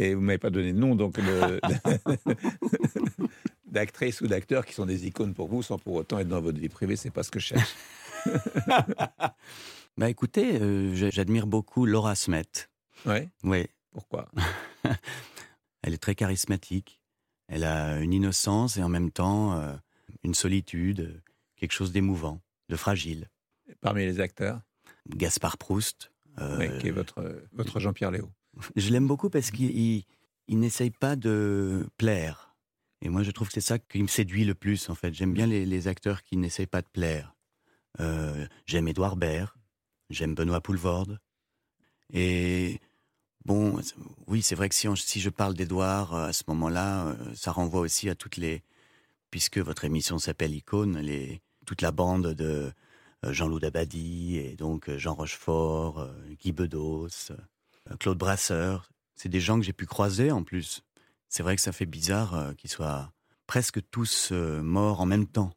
Et vous m'avez pas donné de nom, donc d'actrices ou d'acteurs qui sont des icônes pour vous, sans pour autant être dans votre vie privée, c'est pas ce que je cherche. bah écoutez, euh, j'admire beaucoup Laura Smet. Ouais. Oui. Pourquoi? Elle est très charismatique. Elle a une innocence et en même temps euh, une solitude, quelque chose d'émouvant, de fragile. Parmi les acteurs? Gaspard Proust. Euh, qui est votre, votre Jean-Pierre Léo. Je l'aime beaucoup parce qu'il n'essaye pas de plaire. Et moi, je trouve que c'est ça qui me séduit le plus, en fait. J'aime bien les, acteurs qui n'essayent pas de plaire. Euh, j'aime Édouard Baird, j'aime Benoît Poulvorde. Et bon, oui, c'est vrai que si, je parle d'Édouard euh, à ce moment-là, ça renvoie aussi à toutes les... Puisque votre émission s'appelle Icône, les, toute la bande de euh, Jean-Loup Dabadi, et donc euh, Jean Rochefort, euh, Guy Bedos, Claude Brasseur. C'est des gens que j'ai pu croiser en plus. C'est vrai que ça fait bizarre qu'ils soient presque tous morts en même temps.